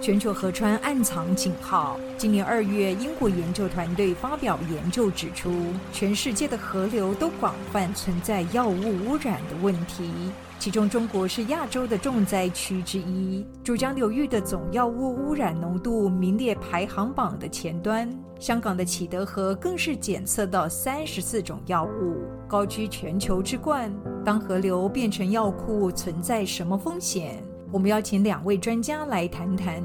全球河川暗藏警号。今年二月，英国研究团队发表研究指出，全世界的河流都广泛存在药物污染的问题。其中，中国是亚洲的重灾区之一。珠江流域的总药物污染浓度名列排行榜的前端。香港的启德河更是检测到三十四种药物，高居全球之冠。当河流变成药库，存在什么风险？我们邀请两位专家来谈谈。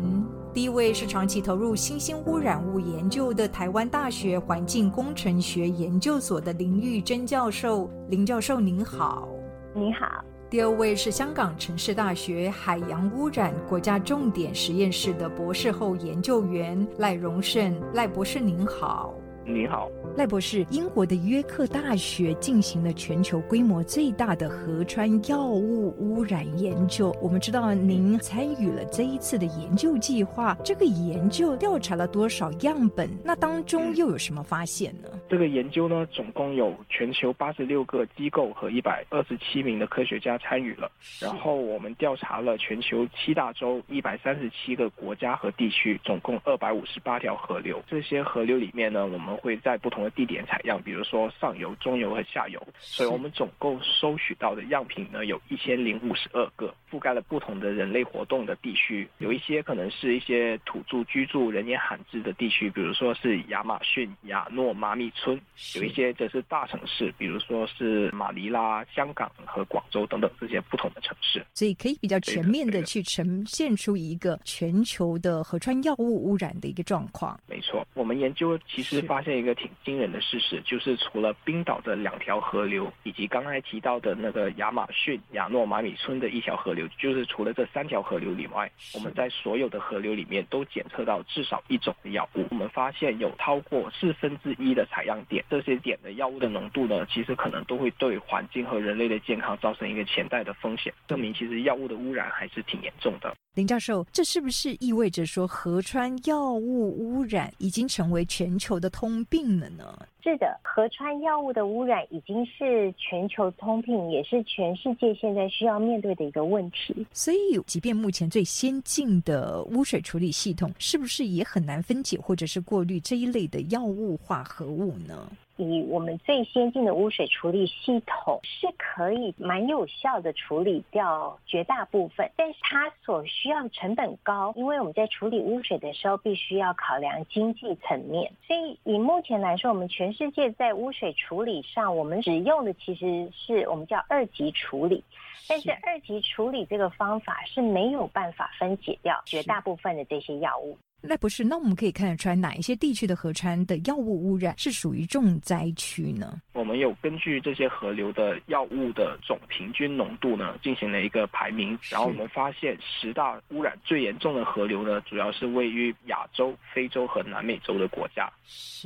第一位是长期投入新兴污染物研究的台湾大学环境工程学研究所的林玉珍教授。林教授您好，你好。第二位是香港城市大学海洋污染国家重点实验室的博士后研究员赖荣胜，赖博士您好。你好，赖博士。英国的约克大学进行了全球规模最大的河川药物污染研究。我们知道您参与了这一次的研究计划，这个研究调查了多少样本？那当中又有什么发现呢？这个研究呢，总共有全球八十六个机构和一百二十七名的科学家参与了。然后我们调查了全球七大洲一百三十七个国家和地区，总共二百五十八条河流。这些河流里面呢，我们会在不同的地点采样，比如说上游、中游和下游。所以我们总共收取到的样品呢，有一千零五十二个，覆盖了不同的人类活动的地区。有一些可能是一些土著居住、人烟罕至的地区，比如说是亚马逊、亚诺妈咪村；有一些则是大城市，比如说是马尼拉、香港和广州等等这些不同的城市。所以可以比较全面的去呈现出一个全球的河川药物污染的一个状况。没错，我们研究其实发现一个。挺惊人的事实，就是除了冰岛的两条河流，以及刚才提到的那个亚马逊亚诺马米村的一条河流，就是除了这三条河流以外，我们在所有的河流里面都检测到至少一种的药物。我们发现有超过四分之一的采样点，这些点的药物的浓度呢，其实可能都会对环境和人类的健康造成一个潜在的风险，证明其实药物的污染还是挺严重的。林教授，这是不是意味着说河川药物污染已经成为全球的通病了呢？是的，河川药物的污染已经是全球通病，也是全世界现在需要面对的一个问题。所以，即便目前最先进的污水处理系统，是不是也很难分解或者是过滤这一类的药物化合物呢？以我们最先进的污水处理系统是可以蛮有效的处理掉绝大部分，但是它所需要成本高，因为我们在处理污水的时候必须要考量经济层面，所以以目前来说，我们全世界在污水处理上，我们使用的其实是我们叫二级处理，但是二级处理这个方法是没有办法分解掉绝大部分的这些药物。那不是，那我们可以看得出来，哪一些地区的河川的药物污染是属于重灾区呢？我们有根据这些河流的药物的总平均浓度呢，进行了一个排名，然后我们发现十大污染最严重的河流呢，主要是位于亚洲、非洲和南美洲的国家，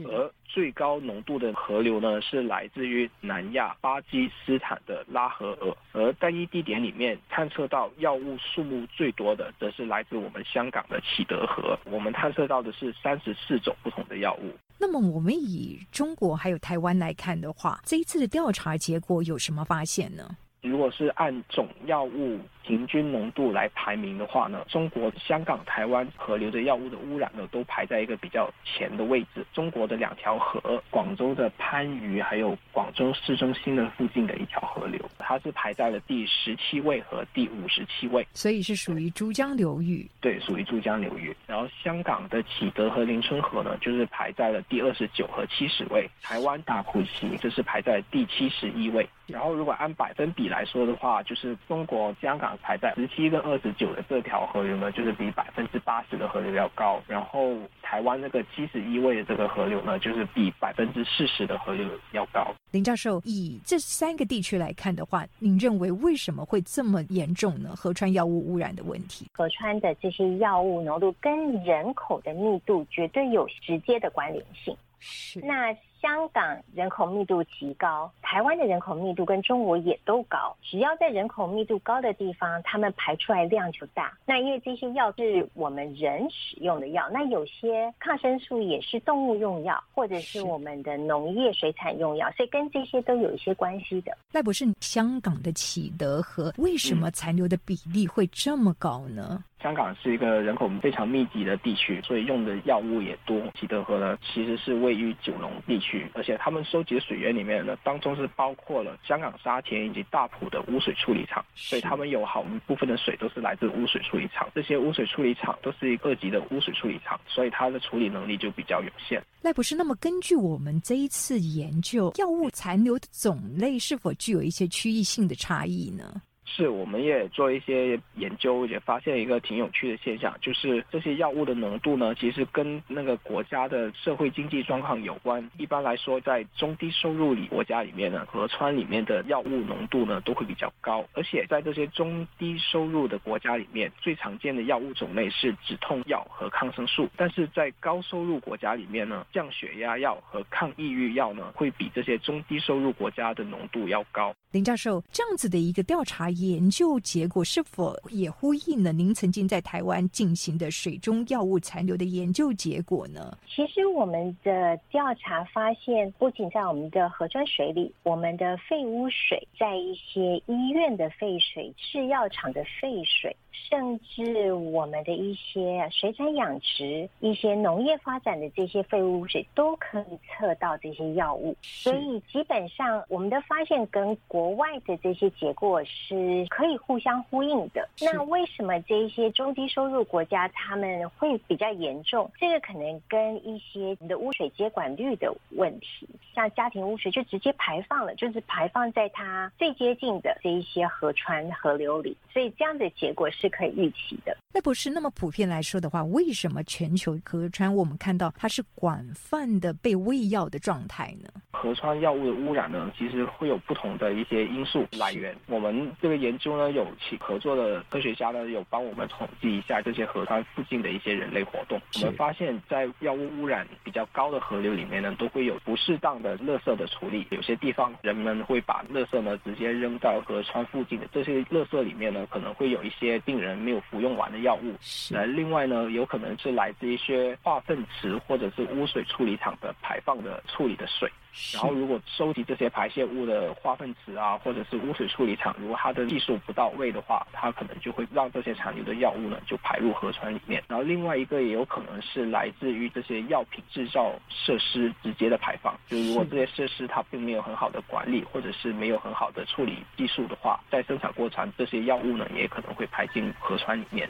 而最高浓度的河流呢，是来自于南亚巴基斯坦的拉合尔，而单一地点里面探测到药物数目最多的，则是来自我们香港的启德河。我们探测到的是三十四种不同的药物。那么，我们以中国还有台湾来看的话，这一次的调查结果有什么发现呢？如果是按总药物。平均浓度来排名的话呢，中国、香港、台湾河流的药物的污染呢，都排在一个比较前的位置。中国的两条河，广州的番禺，还有广州市中心的附近的一条河流，它是排在了第十七位和第五十七位，所以是属于珠江流域。对，属于珠江流域。然后香港的启德和林村河呢，就是排在了第二十九和七十位。台湾大埔溪这是排在第七十一位。然后如果按百分比来说的话，就是中国、香港。排在十七跟二十九的这条河流呢，就是比百分之八十的河流要高。然后台湾那个七十一位的这个河流呢，就是比百分之四十的河流要高。林教授，以这三个地区来看的话，您认为为什么会这么严重呢？河川药物污染的问题，河川的这些药物浓度跟人口的密度绝对有直接的关联性。是。那香港人口密度极高，台湾的人口密度跟中国也都高。只要在人口密度高的地方，他们排出来量就大。那因为这些药是我们人使用的药，那有些抗生素也是动物用药，或者是我们的农业水产用药，所以跟这些都有一些关系的。赖博士，香港的启德和为什么残留的比例会这么高呢？香港是一个人口非常密集的地区，所以用的药物也多。喜德河呢，其实是位于九龙地区，而且他们收集的水源里面呢，当中是包括了香港沙田以及大埔的污水处理厂，所以他们有好一部分的水都是来自污水处理厂。这些污水处理厂都是二级的污水处理厂，所以它的处理能力就比较有限。赖博士，那么根据我们这一次研究，药物残留的种类是否具有一些区域性的差异呢？是，我们也做一些研究，也发现一个挺有趣的现象，就是这些药物的浓度呢，其实跟那个国家的社会经济状况有关。一般来说，在中低收入里国家里面呢，河川里面的药物浓度呢都会比较高，而且在这些中低收入的国家里面，最常见的药物种类是止痛药和抗生素。但是在高收入国家里面呢，降血压药和抗抑郁药呢，会比这些中低收入国家的浓度要高。林教授，这样子的一个调查研究结果，是否也呼应了您曾经在台湾进行的水中药物残留的研究结果呢？其实我们的调查发现，不仅在我们的河川水里，我们的废污水，在一些医院的废水、制药厂的废水。甚至我们的一些水产养殖、一些农业发展的这些废物污水，都可以测到这些药物。所以基本上，我们的发现跟国外的这些结果是可以互相呼应的。那为什么这一些中低收入国家他们会比较严重？这个可能跟一些你的污水接管率的问题，像家庭污水就直接排放了，就是排放在它最接近的这一些河川、河流里。所以这样的结果是。可以预期的，那不是那么普遍来说的话，为什么全球河川我们看到它是广泛的被喂药的状态呢？河川药物的污染呢，其实会有不同的一些因素来源。我们这个研究呢，有其合作的科学家呢，有帮我们统计一下这些河川附近的一些人类活动。我们发现，在药物污染比较高的河流里面呢，都会有不适当的垃圾的处理。有些地方人们会把垃圾呢直接扔到河川附近的这些垃圾里面呢，可能会有一些病人没有服用完的药物。那，另外呢，有可能是来自一些化粪池或者是污水处理厂的排放的处理的水。然后，如果收集这些排泄物的化粪池啊，或者是污水处理厂，如果它的技术不到位的话，它可能就会让这些残留的药物呢就排入河川里面。然后，另外一个也有可能是来自于这些药品制造设施直接的排放。就如果这些设施它并没有很好的管理，或者是没有很好的处理技术的话，在生产过程这些药物呢也可能会排进河川里面。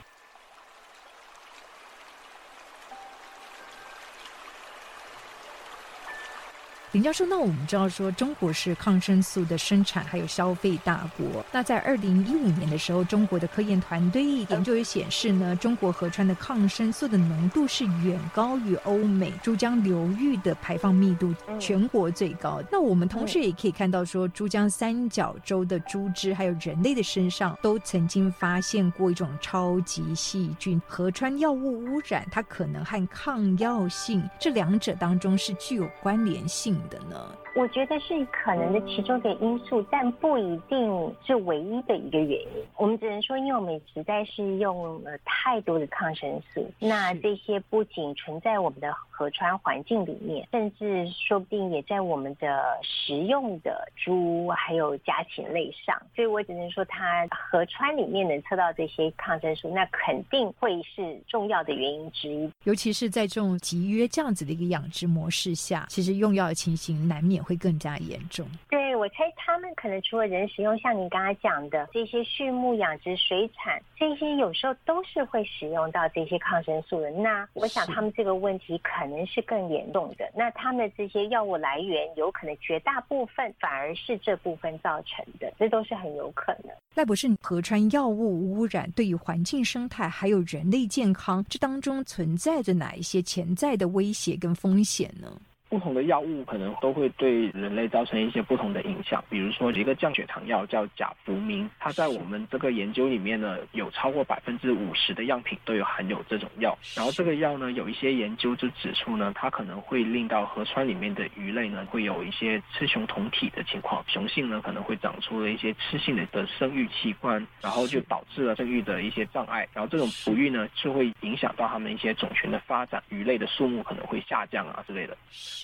林教授，那我们知道说中国是抗生素的生产还有消费大国。那在二零一五年的时候，中国的科研团队研究也显示呢，中国河川的抗生素的浓度是远高于欧美珠江流域的排放密度，全国最高。那我们同时也可以看到说，珠江三角洲的猪只还有人类的身上都曾经发现过一种超级细菌。河川药物污染，它可能和抗药性这两者当中是具有关联性。的呢？我觉得是可能的其中一个因素，但不一定是唯一的一个原因。我们只能说，因为我们实在是用了太多的抗生素，那这些不仅存在我们的河川环境里面，甚至说不定也在我们的食用的猪还有家禽类上。所以我只能说，它河川里面能测到这些抗生素，那肯定会是重要的原因之一。尤其是在这种集约这样子的一个养殖模式下，其实用药的情形难免。会更加严重。对，我猜他们可能除了人使用，像你刚才讲的这些畜牧养殖、水产这些，有时候都是会使用到这些抗生素的。那我想他们这个问题可能是更严重的。那他们的这些药物来源，有可能绝大部分反而是这部分造成的，这都是很有可能。赖博士，河川药物污染对于环境生态还有人类健康，这当中存在着哪一些潜在的威胁跟风险呢？不同的药物可能都会对人类造成一些不同的影响。比如说，一个降血糖药叫甲福明，它在我们这个研究里面呢，有超过百分之五十的样品都有含有这种药。然后这个药呢，有一些研究就指出呢，它可能会令到河川里面的鱼类呢，会有一些雌雄同体的情况，雄性呢可能会长出了一些雌性的的生育器官，然后就导致了生育的一些障碍。然后这种不育呢，就会影响到它们一些种群的发展，鱼类的数目可能会下降啊之类的。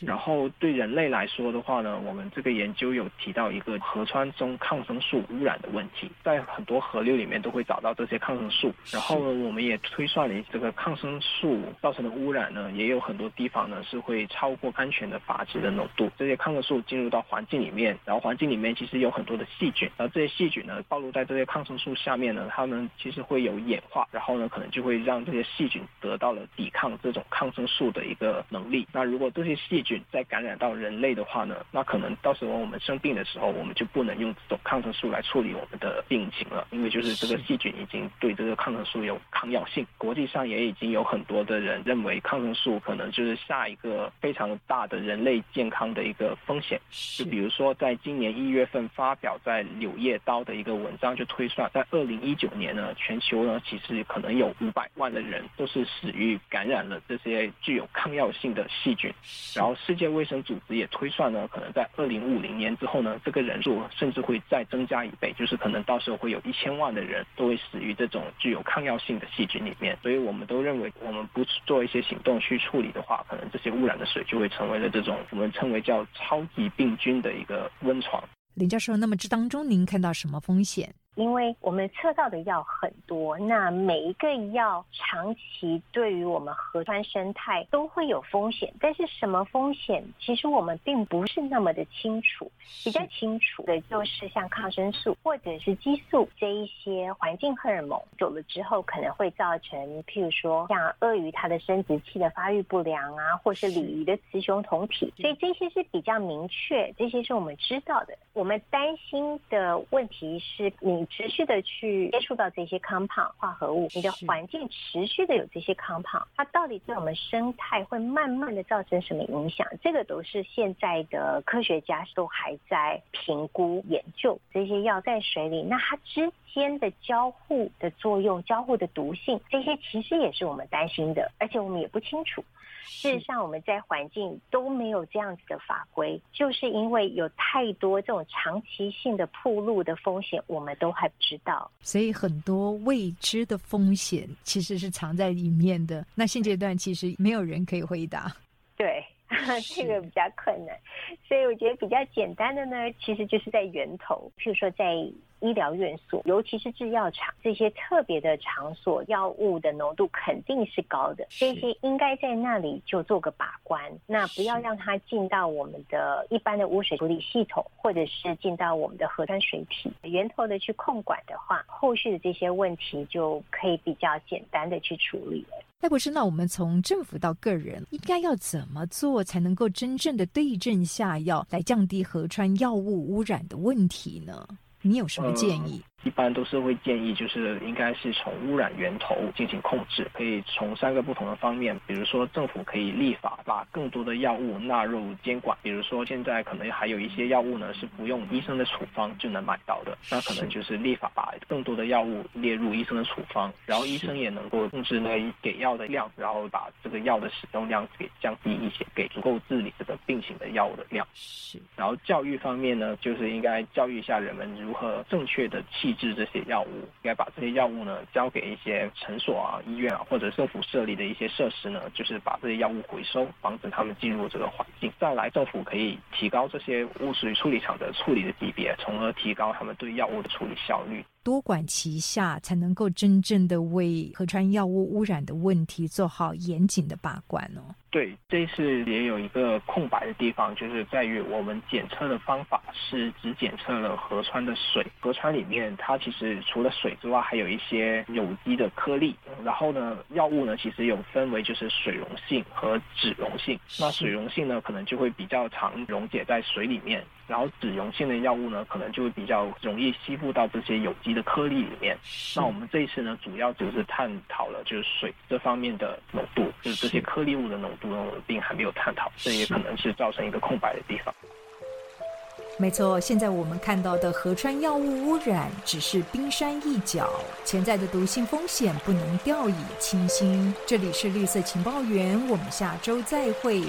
然后对人类来说的话呢，我们这个研究有提到一个河川中抗生素污染的问题，在很多河流里面都会找到这些抗生素。然后呢，我们也推算了这个抗生素造成的污染呢，也有很多地方呢是会超过安全的阀值的浓度。这些抗生素进入到环境里面，然后环境里面其实有很多的细菌，然后这些细菌呢暴露在这些抗生素下面呢，它们其实会有演化，然后呢可能就会让这些细菌得到了抵抗这种抗生素的一个能力。那如果这些细菌再感染到人类的话呢，那可能到时候我们生病的时候，我们就不能用这种抗生素来处理我们的病情了，因为就是这个细菌已经对这个抗生素有抗药性。国际上也已经有很多的人认为抗生素可能就是下一个非常大的人类健康的一个风险。就比如说，在今年一月份发表在《柳叶刀》的一个文章就推算，在二零一九年呢，全球呢其实可能有五百万的人都是死于感染了这些具有抗药性的细菌。然后世界卫生组织也推算呢，可能在二零五零年之后呢，这个人数甚至会再增加一倍，就是可能到时候会有一千万的人都会死于这种具有抗药性的细菌里面。所以我们都认为，我们不做一些行动去处理的话，可能这些污染的水就会成为了这种我们称为叫超级病菌的一个温床。林教授，那么这当中您看到什么风险？因为我们测到的药很多，那每一个药长期对于我们河川生态都会有风险，但是什么风险，其实我们并不是那么的清楚。比较清楚的就是像抗生素或者是激素这一些环境荷尔蒙，久了之后可能会造成，譬如说像鳄鱼它的生殖器的发育不良啊，或是鲤鱼的雌雄同体，所以这些是比较明确，这些是我们知道的。我们担心的问题是你。持续的去接触到这些康胖化合物，你的环境持续的有这些康胖，它到底对我们生态会慢慢的造成什么影响？这个都是现在的科学家都还在评估研究。这些药在水里，那它之间的交互的作用、交互的毒性，这些其实也是我们担心的，而且我们也不清楚。事实上，我们在环境都没有这样子的法规，就是因为有太多这种长期性的铺路的风险，我们都还不知道。所以很多未知的风险其实是藏在里面的。那现阶段其实没有人可以回答。对，这个比较困难。所以我觉得比较简单的呢，其实就是在源头，譬如说在。医疗院所，尤其是制药厂这些特别的场所，药物的浓度肯定是高的。这些应该在那里就做个把关，那不要让它进到我们的一般的污水处理系统，或者是进到我们的河川水体源头的去控管的话，后续的这些问题就可以比较简单的去处理了。那不是，那我们从政府到个人，应该要怎么做才能够真正的对症下药，来降低河川药物污染的问题呢？你有什么建议？一般都是会建议，就是应该是从污染源头进行控制，可以从三个不同的方面，比如说政府可以立法把更多的药物纳入监管，比如说现在可能还有一些药物呢是不用医生的处方就能买到的，那可能就是立法把更多的药物列入医生的处方，然后医生也能够控制那给药的量，然后把这个药的使用量给降低一些，给足够治理这个病情的药物的量。是，然后教育方面呢，就是应该教育一下人们如何正确的弃。治这些药物，应该把这些药物呢交给一些诊所啊、医院啊，或者政府设立的一些设施呢，就是把这些药物回收，防止他们进入这个环境。再来，政府可以提高这些污水处理厂的处理的级别，从而提高他们对药物的处理效率。多管齐下，才能够真正的为河川药物污染的问题做好严谨的把关哦。对，这次也有一个空白的地方，就是在于我们检测的方法是只检测了河川的水。河川里面它其实除了水之外，还有一些有机的颗粒。然后呢，药物呢其实有分为就是水溶性和脂溶性。那水溶性呢，可能就会比较常溶解在水里面。然后脂溶性的药物呢，可能就会比较容易吸附到这些有机的颗粒里面。那我们这一次呢，主要就是探讨了就是水这方面的浓度，就是这些颗粒物的浓度，呢，我并还没有探讨，这也可能是造成一个空白的地方。没错，现在我们看到的河川药物污染只是冰山一角，潜在的毒性风险不能掉以轻心。这里是绿色情报员，我们下周再会。